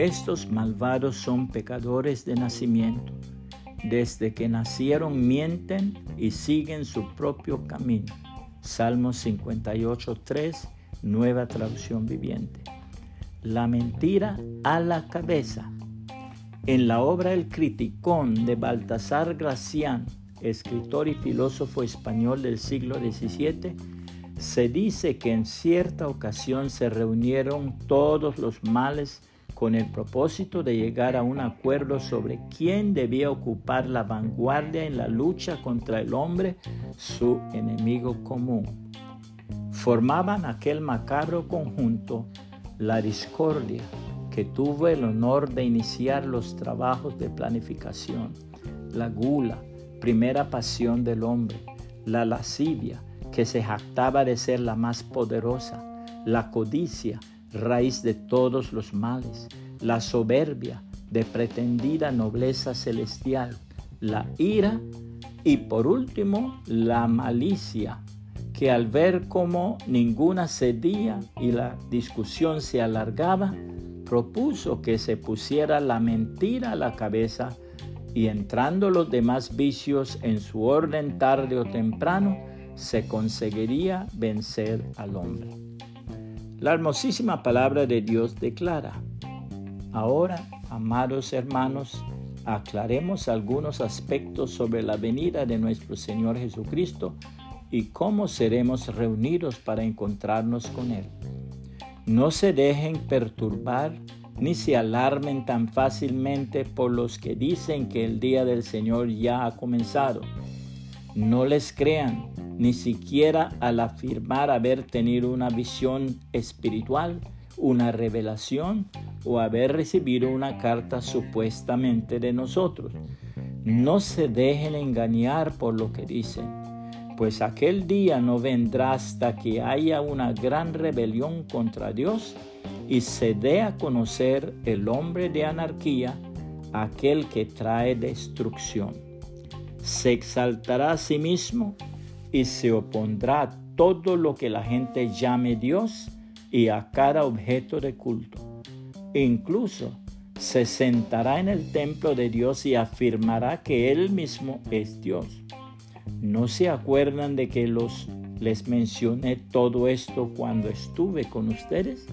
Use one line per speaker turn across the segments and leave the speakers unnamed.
Estos malvados son pecadores de nacimiento. Desde que nacieron mienten y siguen su propio camino. Salmos 58, 3, nueva traducción viviente. La mentira a la cabeza. En la obra El Criticón de Baltasar Gracián, escritor y filósofo español del siglo XVII, se dice que en cierta ocasión se reunieron todos los males con el propósito de llegar a un acuerdo sobre quién debía ocupar la vanguardia en la lucha contra el hombre, su enemigo común. Formaban aquel macabro conjunto la discordia, que tuvo el honor de iniciar los trabajos de planificación, la gula, primera pasión del hombre, la lascivia, que se jactaba de ser la más poderosa, la codicia, raíz de todos los males, la soberbia, de pretendida nobleza celestial, la ira y por último la malicia, que al ver cómo ninguna cedía y la discusión se alargaba, propuso que se pusiera la mentira a la cabeza y entrando los demás vicios en su orden tarde o temprano, se conseguiría vencer al hombre. La hermosísima palabra de Dios declara, ahora, amados hermanos, aclaremos algunos aspectos sobre la venida de nuestro Señor Jesucristo y cómo seremos reunidos para encontrarnos con Él. No se dejen perturbar ni se alarmen tan fácilmente por los que dicen que el día del Señor ya ha comenzado. No les crean, ni siquiera al afirmar haber tenido una visión espiritual, una revelación o haber recibido una carta supuestamente de nosotros. No se dejen engañar por lo que dicen pues aquel día no vendrá hasta que haya una gran rebelión contra Dios y se dé a conocer el hombre de anarquía, aquel que trae destrucción. Se exaltará a sí mismo y se opondrá a todo lo que la gente llame Dios y a cada objeto de culto. incluso se sentará en el templo de Dios y afirmará que Él mismo es Dios. ¿No se acuerdan de que los les mencioné todo esto cuando estuve con ustedes?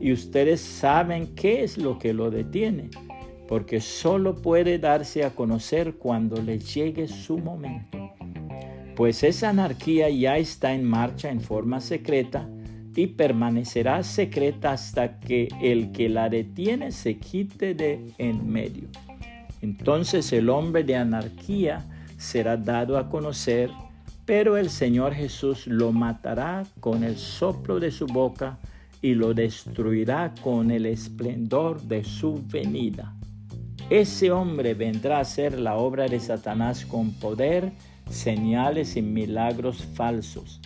Y ustedes saben qué es lo que lo detiene, porque solo puede darse a conocer cuando le llegue su momento. Pues esa anarquía ya está en marcha en forma secreta y permanecerá secreta hasta que el que la detiene se quite de en medio. Entonces el hombre de anarquía será dado a conocer, pero el Señor Jesús lo matará con el soplo de su boca y lo destruirá con el esplendor de su venida. Ese hombre vendrá a hacer la obra de Satanás con poder, señales y milagros falsos.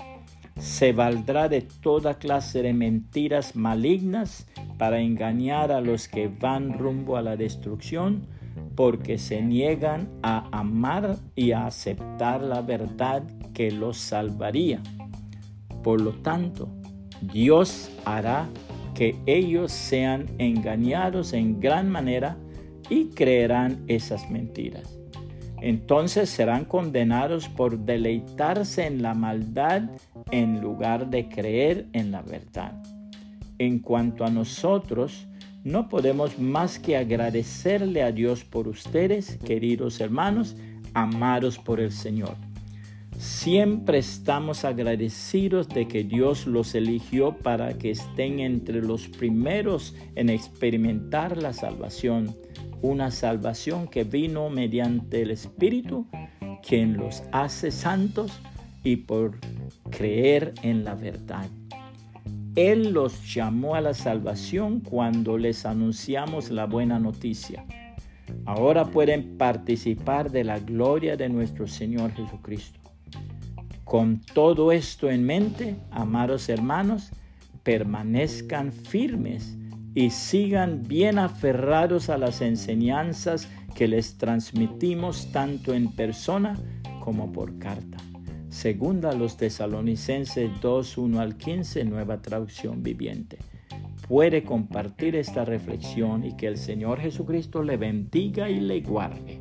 Se valdrá de toda clase de mentiras malignas para engañar a los que van rumbo a la destrucción porque se niegan a amar y a aceptar la verdad que los salvaría. Por lo tanto, Dios hará que ellos sean engañados en gran manera y creerán esas mentiras. Entonces serán condenados por deleitarse en la maldad en lugar de creer en la verdad. En cuanto a nosotros, no podemos más que agradecerle a Dios por ustedes, queridos hermanos, amados por el Señor. Siempre estamos agradecidos de que Dios los eligió para que estén entre los primeros en experimentar la salvación, una salvación que vino mediante el Espíritu, quien los hace santos y por creer en la verdad. Él los llamó a la salvación cuando les anunciamos la buena noticia. Ahora pueden participar de la gloria de nuestro Señor Jesucristo. Con todo esto en mente, amados hermanos, permanezcan firmes y sigan bien aferrados a las enseñanzas que les transmitimos tanto en persona como por carta. Segunda los tesalonicenses 2, 1 al 15, nueva traducción viviente. puede compartir esta reflexión y que el Señor Jesucristo le bendiga y le guarde.